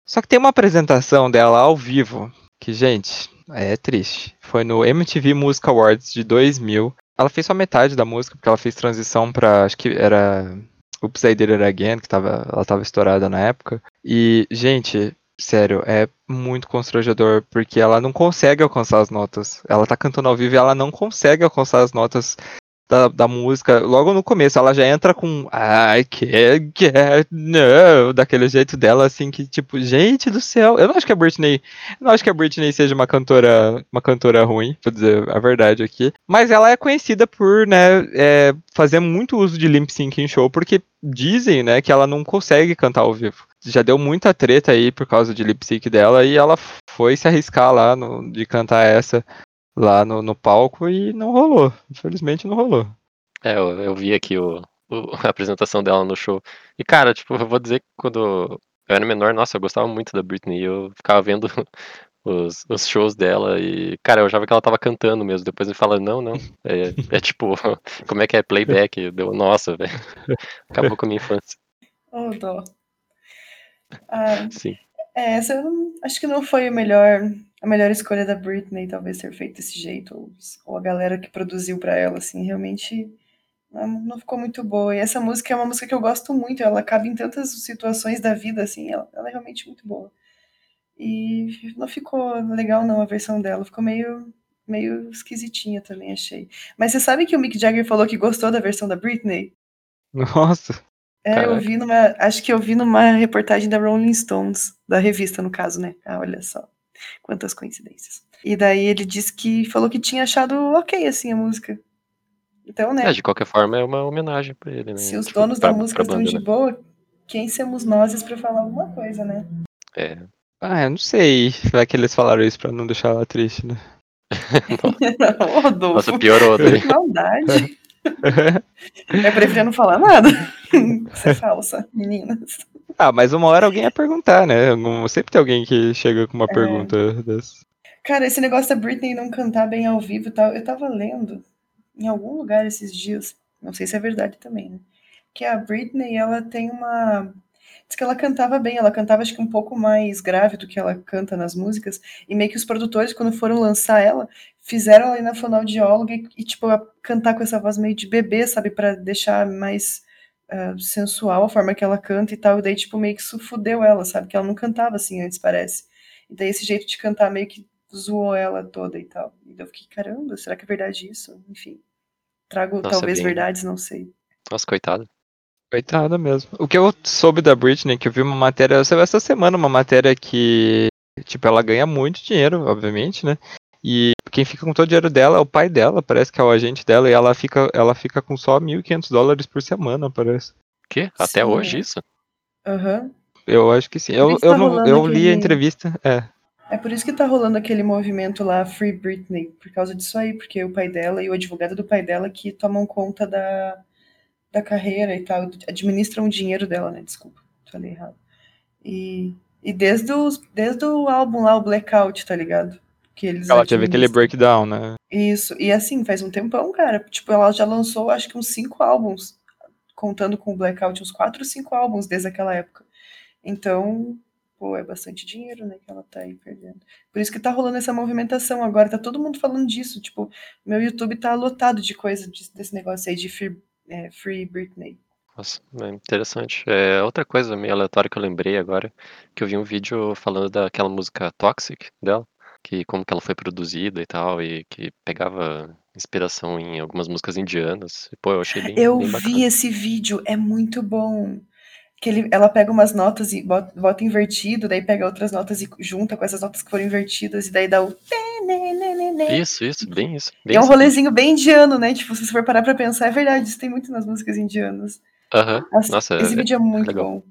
Só que tem uma apresentação dela ao vivo que, gente, é triste. Foi no MTV Music Awards de 2000. Ela fez só metade da música porque ela fez transição para acho que era Oops, I Did It Again, que tava, ela tava estourada na época. E, gente, sério, é muito constrangedor, porque ela não consegue alcançar as notas. Ela tá cantando ao vivo e ela não consegue alcançar as notas da, da música, logo no começo, ela já entra com I can't get no, daquele jeito dela, assim, que tipo, gente do céu, eu não acho que a Britney, não acho que a Britney seja uma cantora, uma cantora ruim, pra dizer a verdade aqui, mas ela é conhecida por, né, é, fazer muito uso de lip sync em show, porque dizem, né, que ela não consegue cantar ao vivo. Já deu muita treta aí por causa de lip sync dela e ela foi se arriscar lá no, de cantar essa lá no, no palco e não rolou. Infelizmente não rolou. É, eu, eu vi aqui o, o, a apresentação dela no show. E, cara, tipo, eu vou dizer que quando eu era menor, nossa, eu gostava muito da Britney. Eu ficava vendo (laughs) os, os shows dela e, cara, eu achava que ela tava cantando mesmo. Depois ele fala, não, não. (laughs) É, é tipo, (laughs) como é que é playback? Deu, nossa, velho. Acabou com a minha infância. Oh, dó. Ah, Sim. É, essa acho que não foi o melhor a melhor escolha da Britney, talvez ter feito desse jeito, ou, ou a galera que produziu para ela, assim, realmente não, não, ficou muito boa. E essa música é uma música que eu gosto muito, ela cabe em tantas situações da vida, assim, ela, ela é realmente muito boa. E não ficou legal, não, a versão dela, ficou meio, meio esquisitinha também, achei. Mas você sabe que o Mick Jagger falou que gostou da versão da Britney? Nossa! É, eu Caraca. vi numa. Acho que eu vi numa reportagem da Rolling Stones, da revista, no caso, né? Ah, olha só. Quantas coincidências. E daí ele disse que falou que tinha achado ok, assim, a música. Então, né? É, de qualquer forma, é uma homenagem pra ele, né? se os Tipo, donos pra- da música pra estão banda, de né? boa, quem somos nós pra falar alguma coisa, né? É. Ah, eu não sei. Vai que eles falaram isso pra não deixar ela triste, né? (laughs) (laughs) Rodolfo. Nossa, piorou. Que maldade. (laughs) Eu preferia não falar nada. (laughs) Você é falsa, meninas. ah, mas uma hora alguém ia perguntar, né? Sempre tem alguém que chega com uma É. pergunta dessa. Cara, esse negócio da Britney não cantar bem ao vivo e tal, eu tava lendo em algum lugar esses dias, não sei se é verdade também, né? Que a Britney, ela tem uma. Diz que ela cantava bem, ela cantava acho que um pouco mais grave do que ela canta nas músicas, e meio que os produtores, quando foram lançar ela, fizeram ela ir na fonoaudióloga e, e, tipo, cantar com essa voz meio de bebê, sabe? Pra deixar mais ah, sensual a forma que ela canta e tal, e daí, tipo, meio que isso fudeu ela, sabe? Que ela não cantava assim antes, parece. E daí esse jeito de cantar meio que zoou ela toda e tal. E daí eu fiquei, caramba, será que é verdade isso? Enfim. Trago Nossa, talvez bem- verdades, não sei. Nossa, coitado. Coitada mesmo. O que eu soube da Britney, que eu vi uma matéria, essa semana, uma matéria que, tipo, ela ganha muito dinheiro, obviamente, né? E quem fica com todo o dinheiro dela é o pai dela, parece que é o agente dela, e ela fica, ela fica com só 1.500 dólares por semana, parece. Que? Até Sim, hoje isso? Aham. Eu acho que sim. Eu, eu, tá não, eu li a aquele- entrevista, é. É por isso que tá rolando aquele movimento lá, Free Britney, por causa disso aí, porque o pai dela e o advogado do pai dela que tomam conta da, da carreira e tal, administram o dinheiro dela, né? Desculpa, falei errado. E, e desde, os, desde o álbum lá, o Blackout, tá ligado? Que eles Ela teve aquele breakdown, né? Isso, e assim, faz um tempão, cara. Tipo, ela já lançou acho que uns cinco álbuns, contando com o Blackout, uns quatro ou cinco álbuns desde aquela época. Então, pô, é bastante dinheiro, né, que ela tá aí perdendo. Por isso que tá rolando essa movimentação agora, tá todo mundo falando disso. Tipo, meu YouTube tá lotado de coisa de- desse negócio aí de é, free Britney. Nossa, é interessante. É, outra coisa meio aleatória que eu lembrei agora, que eu vi um vídeo falando daquela música Toxic dela, que como que ela foi produzida e tal, e que pegava inspiração em algumas músicas indianas. Pô, eu achei bem, Eu bem vi esse vídeo, é muito bom. Que ele, ela pega umas notas e bota, bota invertido, daí pega outras notas e junta com essas notas que foram invertidas, e daí dá o. Isso, isso, bem isso. Bem é um rolezinho bem indiano, né? Tipo, se você for parar pra pensar, é verdade, isso tem muito nas músicas indianas. Aham. Nossa, Nossa, esse é- vídeo é muito legal. bom.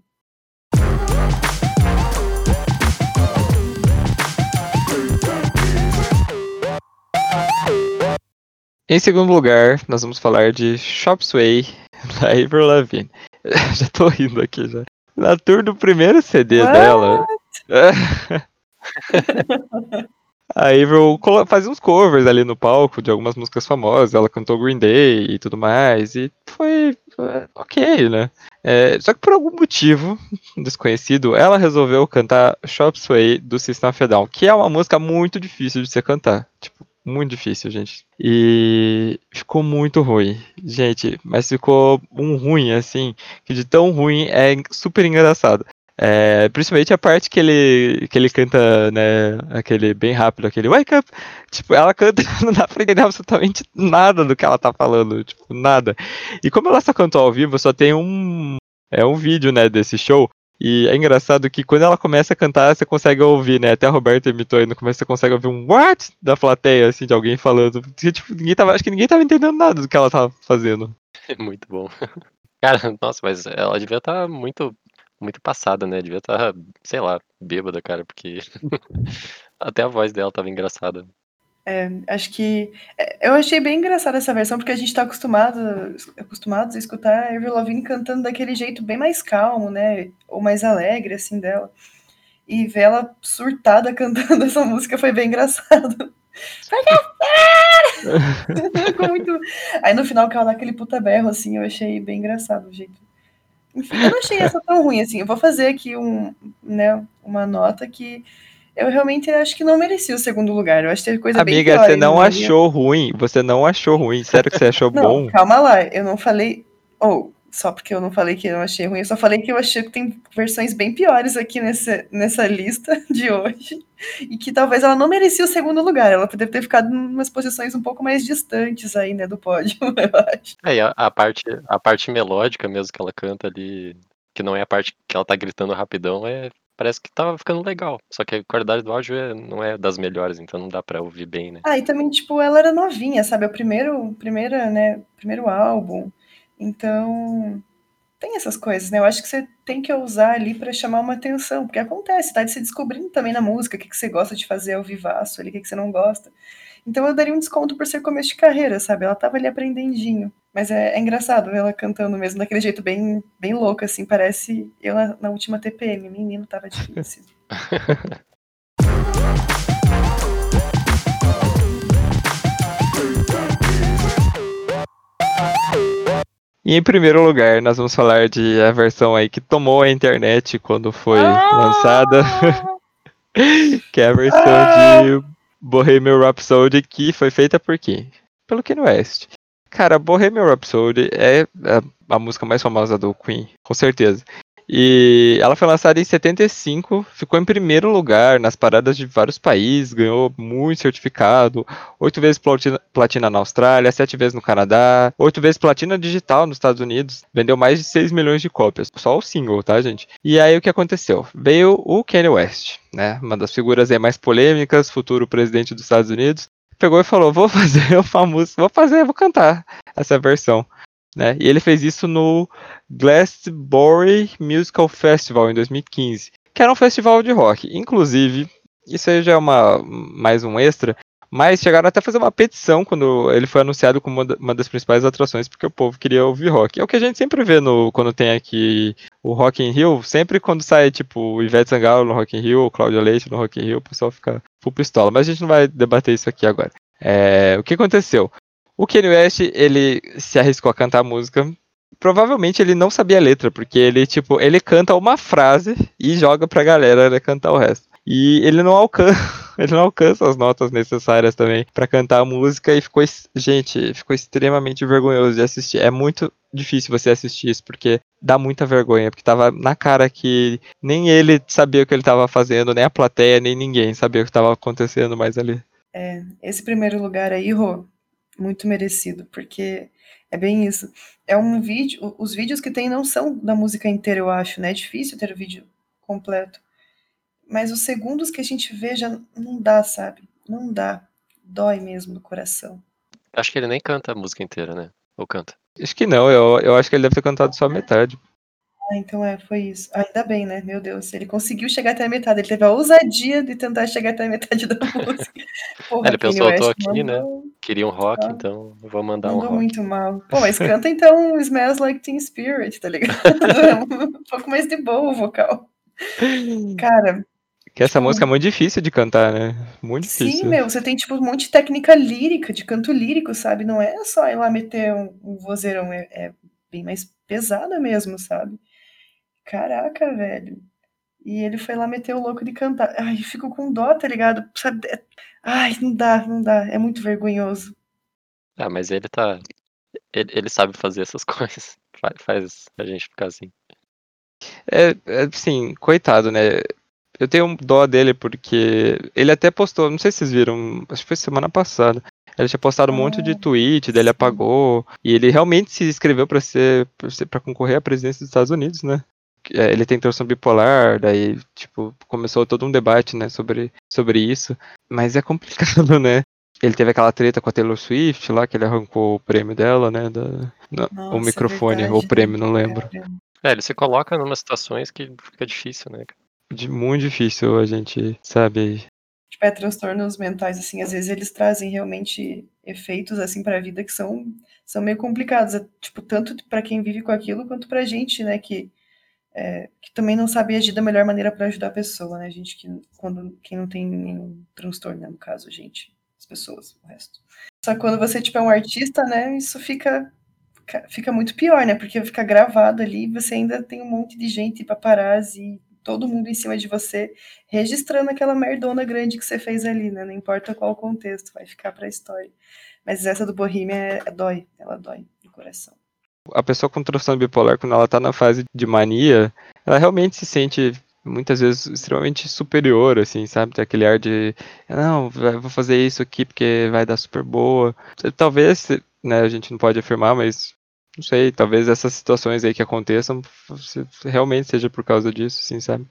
Em segundo lugar, nós vamos falar de Shop Sway, (laughs) da Avril Lavigne. (laughs) já tô rindo aqui já. Na tour do primeiro CD What? dela. (laughs) A Avril fazia uns covers ali no palco de algumas músicas famosas. Ela cantou Green Day e tudo mais. E foi é, ok, né? É, só que por algum motivo desconhecido, ela resolveu cantar Shop Sway do System of a Down, que é uma música muito difícil de se cantar. Tipo, muito difícil, gente. E ficou muito ruim. Gente, mas ficou um ruim, assim, que de tão ruim é super engraçado. É, principalmente a parte que ele, que ele canta, né, aquele bem rápido, aquele wake up. Tipo, ela canta, (laughs) não dá pra entender absolutamente nada do que ela tá falando, tipo, nada. E como ela só cantou ao vivo, só tem um, é um vídeo, né, desse show. E é engraçado que quando ela começa a cantar, você consegue ouvir, né? Até a Roberta imitou aí no começo, você consegue ouvir um what da plateia, assim, de alguém falando. Porque, tipo, ninguém tava, acho que ninguém tava entendendo nada do que ela tava fazendo. (laughs) Muito bom. (laughs) Cara, nossa, mas ela devia estar muito, muito passada, né? Devia estar, sei lá, bêbada, cara, porque (laughs) até a voz dela tava engraçada. É, acho que. é, Eu achei bem engraçada essa versão, porque a gente tá acostumado, acostumados a escutar a Avril Lavigne cantando daquele jeito bem mais calmo, né? Ou mais alegre, assim, dela. E ver ela surtada (laughs) cantando essa música foi bem engraçado. (laughs) Ficou muito... Aí no final dá aquele puta berro, assim, eu achei bem engraçado o jeito. Enfim, eu não achei essa tão ruim, assim. Eu vou fazer aqui um, né, uma nota que eu realmente acho que não mereci o segundo lugar. Eu acho que teve coisa bem Amiga, você não achou ruim. Você não achou ruim. Sério que você achou Não, bom? calma lá. Eu não falei. Ou, só porque eu não falei que eu não achei ruim, eu só falei que eu achei que tem versões bem piores aqui nessa, nessa lista (laughs) de hoje. E que talvez ela não merecia o segundo lugar. Ela poderia ter ficado em umas posições um pouco mais distantes aí, né, do pódio, (laughs) eu acho. É, e a, a parte, a parte melódica mesmo que ela canta ali, que não é a parte que ela tá gritando rapidão, é, parece que tava ficando legal. Só que a qualidade do áudio é, não é das melhores, então não dá pra ouvir bem, né? Ah, e também, tipo, ela era novinha, sabe? O primeiro, primeira, né, primeiro álbum. Então, tem essas coisas, né? Eu acho que você tem que usar ali para chamar uma atenção, porque acontece, tá? De se descobrindo também na música, o que, que você gosta de fazer ao vivaço ali, o que, que você não gosta. Então eu daria um desconto por ser começo de carreira, sabe? Ela tava ali aprendendinho. Mas é, é engraçado ver ela cantando mesmo daquele jeito bem, bem louco, assim. Parece eu na, na última TPM. Menino, tava difícil. (laughs) (laughs) E em primeiro lugar, nós vamos falar de a versão aí que tomou a internet quando foi Ah! lançada, (laughs) que é a versão Ah! de Bohemian Rhapsody, que foi feita por quem? Pelo Kanye West. Cara, Bohemian Rhapsody é a, a música mais famosa do Queen, com certeza. E ela foi lançada em 75, ficou em primeiro lugar nas paradas de vários países, ganhou muito certificado, oito vezes platina, platina na Austrália, sete vezes no Canadá, oito vezes platina digital nos Estados Unidos, vendeu mais de 6 milhões de cópias, só o single, tá, gente? E aí o que aconteceu? Veio o Kanye West, né, uma das figuras aí mais polêmicas, futuro presidente dos Estados Unidos, pegou e falou, vou (laughs) fazer uma música, vou fazer, vou cantar essa versão. Né? E ele fez isso no Glastonbury Musical Festival em 2015, que era um festival de rock. Inclusive, isso aí já é uma, mais um extra, mas chegaram até a fazer uma petição quando ele foi anunciado como uma, das principais atrações, porque o povo queria ouvir rock. É o que a gente sempre vê no, quando tem aqui o Rock in Rio, sempre quando sai tipo Ivete Sangalo no Rock in Rio, o Cláudio Leite no Rock in Rio, o pessoal fica full pistola. Mas a gente não vai debater isso aqui agora. É, o que aconteceu? O Kanye West, ele se arriscou a cantar a música. Provavelmente ele não sabia a letra, porque ele, tipo, ele canta uma frase e joga pra galera né, cantar o resto. E ele não alcança, (laughs) ele não alcança as notas necessárias também para cantar a música e ficou, gente, ficou extremamente vergonhoso de assistir. É muito difícil você assistir isso porque dá muita vergonha, porque tava na cara que nem ele sabia o que ele tava fazendo, nem a plateia, nem ninguém sabia o que tava acontecendo mais ali. É, esse primeiro lugar aí, Rô, muito merecido, porque é bem isso. É um vídeo, os vídeos que tem não são da música inteira, eu acho, né? É difícil ter o vídeo completo. Mas os segundos que a gente vê já não dá, sabe? Não dá. Dói mesmo no coração. Acho que ele nem canta a música inteira, né? Ou canta? Acho que não, eu, eu acho que ele deve ter cantado só a metade. Ah, então é, foi isso. Ainda bem, né? Meu Deus, ele conseguiu chegar até a metade. Ele teve a ousadia de tentar chegar até a metade da (laughs) música. Porra, ele pensou, eu tô aqui, né? mandou, Queria um rock, Ah. então eu vou mandar um mandou rock. muito mal. Pô, mas canta então Smells Like Teen Spirit, tá ligado? (laughs) um pouco mais de boa o vocal. Cara, Que essa Tipo, música é muito difícil de cantar, né? Muito difícil. sim, meu, você tem tipo um monte de técnica lírica, de canto lírico, sabe? Não é só ir lá meter um, um vozeirão, é, é bem mais pesada mesmo, sabe? Caraca, velho. E ele foi lá meter o louco de cantar. Ai, fico com dó, tá ligado? É- Ai, não dá, não dá. É muito vergonhoso. Ah, mas ele tá. Ele, ele sabe fazer essas (laughs) coisas. Faz, faz a gente ficar assim. É, é, assim, coitado, né? Eu tenho um dó dele porque ele até postou, não sei se vocês viram, acho que foi semana passada. Ele tinha postado um monte de Ah, tweet, daí ele apagou. E ele realmente se inscreveu pra ser para concorrer à presidência dos Estados Unidos, né? É, Ele tem transtorno bipolar, daí, tipo, começou todo um debate, né, sobre, sobre isso. Mas é complicado, (laughs) né? Ele teve aquela treta com a Taylor Swift lá, que ele arrancou o prêmio dela, né? da- na- o Nossa, é microfone, verdade, ou o prêmio, não lembro. É, ele se coloca numa situações que fica difícil, né? De, muito difícil a gente, sabe? Tipo, é transtornos mentais, assim, às vezes eles trazem realmente efeitos, assim, pra vida que são, são meio complicados. é, Tipo, tanto pra quem vive com aquilo, quanto pra gente, né, que, é, que também não sabe agir da melhor maneira pra ajudar a pessoa, né? Gente que, quando, quem não tem nenhum transtorno, né, no caso, a gente, as pessoas, o resto. Só que quando você, tipo, é um artista, né, isso fica, fica- muito pior, né? Porque fica gravado ali, você ainda tem um monte de gente, paparazzi, todo mundo em cima de você, registrando aquela merdona grande que você fez ali, né? Não importa qual o contexto, vai ficar pra história. Mas essa do Bohemia é, é dói, ela dói no coração. A pessoa com transtorno bipolar, quando ela tá na fase de mania, ela realmente se sente muitas vezes extremamente superior, assim, sabe? Tem aquele ar de, não, vou fazer isso aqui porque vai dar super boa. Talvez, né, a gente não pode afirmar, mas não sei, talvez essas situações aí que aconteçam realmente seja por causa disso, assim, sabe?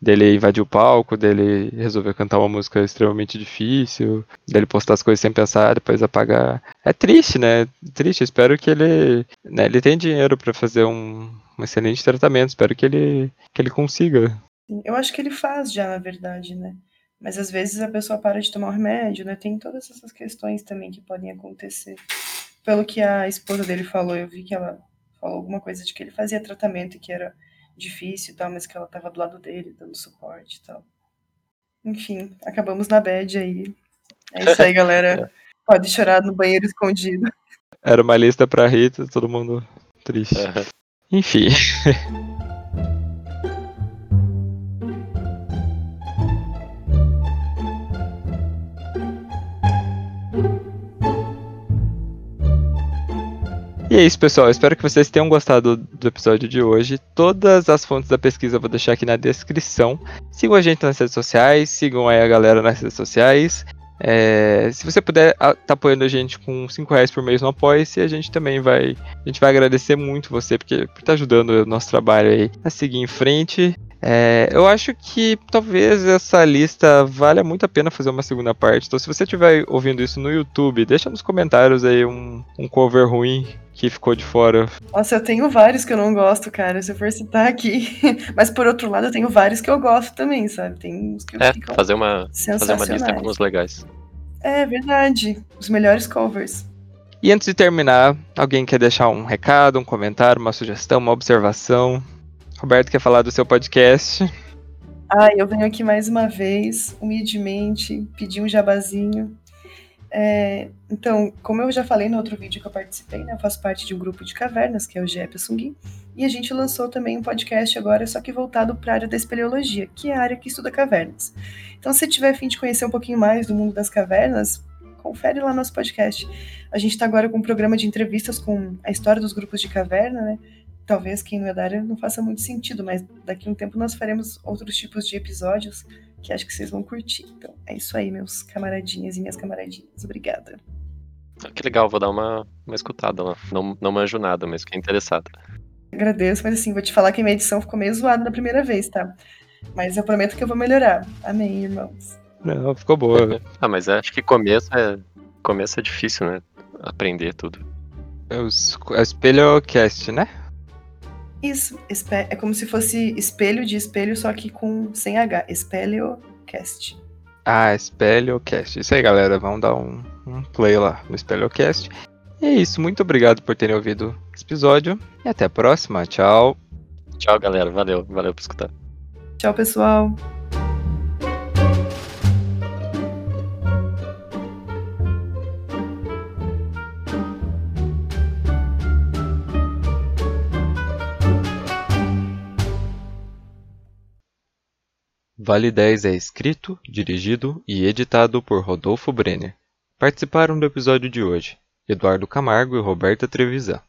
Dele invadir o palco, dele resolver cantar uma música extremamente difícil, dele postar as coisas sem pensar, depois apagar. É triste, né? Triste. Espero que ele, né, ele tenha dinheiro para fazer um, um excelente tratamento. Espero que ele, que ele consiga. Eu acho que ele faz já, na verdade, né? Mas às vezes a pessoa para de tomar o remédio, né? Tem todas essas questões também que podem acontecer. Pelo que a esposa dele falou, eu vi que ela falou alguma coisa de que ele fazia tratamento e que era difícil e tal, mas que ela tava do lado dele, dando suporte e tal. Enfim, acabamos na bad aí. É isso aí, galera. (laughs) Pode chorar no banheiro escondido. Era uma lista pra Rita, todo mundo triste. Enfim. (laughs) E é isso, pessoal. Espero que vocês tenham gostado do episódio de hoje. Todas as fontes da pesquisa eu vou deixar aqui na descrição. Sigam a gente nas redes sociais, sigam aí a galera nas redes sociais. É, se você puder estar tá apoiando a gente com 5 reais por mês no Apoia-se, a gente também vai. A gente vai agradecer muito você porque, por estar tá ajudando o nosso trabalho aí a seguir em frente. É, eu acho que talvez essa lista valha muito a pena fazer uma segunda parte. Então, se você estiver ouvindo isso no YouTube, deixa nos comentários aí um, um cover ruim que ficou de fora. Nossa, eu tenho vários que eu não gosto, cara, se eu for citar aqui. (laughs) Mas por outro lado, eu tenho vários que eu gosto também, sabe? Tem uns que é, fazer uma fazer uma lista com os legais. É verdade, os melhores covers. E antes de terminar, alguém quer deixar um recado, um comentário, uma sugestão, uma observação? Roberto quer falar do seu podcast. Ah, eu venho aqui mais uma vez, humildemente, pedir um jabazinho. É, então, como eu já falei no outro vídeo que eu participei, né, eu faço parte de um grupo de cavernas, que é o GEP e a gente lançou também um podcast agora, só que voltado para a área da espeleologia, que é a área que estuda cavernas. Então, se tiver fim de conhecer um pouquinho mais do mundo das cavernas, confere lá nosso podcast. A gente está agora com um programa de entrevistas com a história dos grupos de caverna, né? Talvez quem não é da área não faça muito sentido, mas daqui a um tempo nós faremos outros tipos de episódios que acho que vocês vão curtir. Então é isso aí, meus camaradinhas e minhas camaradinhas. Obrigada. Ah, que legal, vou dar uma, uma escutada lá. Não, não manjo nada, mas fiquei interessada. Agradeço, mas assim, vou te falar que minha edição ficou meio zoada na primeira vez, tá? Mas eu prometo que eu vou melhorar. Amém, irmãos. Não, ficou boa. (laughs) ah, mas acho que começo é, começo é difícil, né? Aprender tudo. É o, é o Espelhocast, né? Isso, é como se fosse espelho de espelho, só que com sem H. Espelhocast. Ah, Espelhocast. Isso aí, galera. Vamos dar um, um play lá no Espelhocast. E é isso. Muito obrigado por terem ouvido esse episódio. E até a próxima. Tchau. Tchau, galera. Valeu. Valeu por escutar. Tchau, pessoal. Vale 10 é escrito, dirigido e editado por Rodolfo Brenner. Participaram do episódio de hoje Eduardo Camargo e Roberta Trevisan.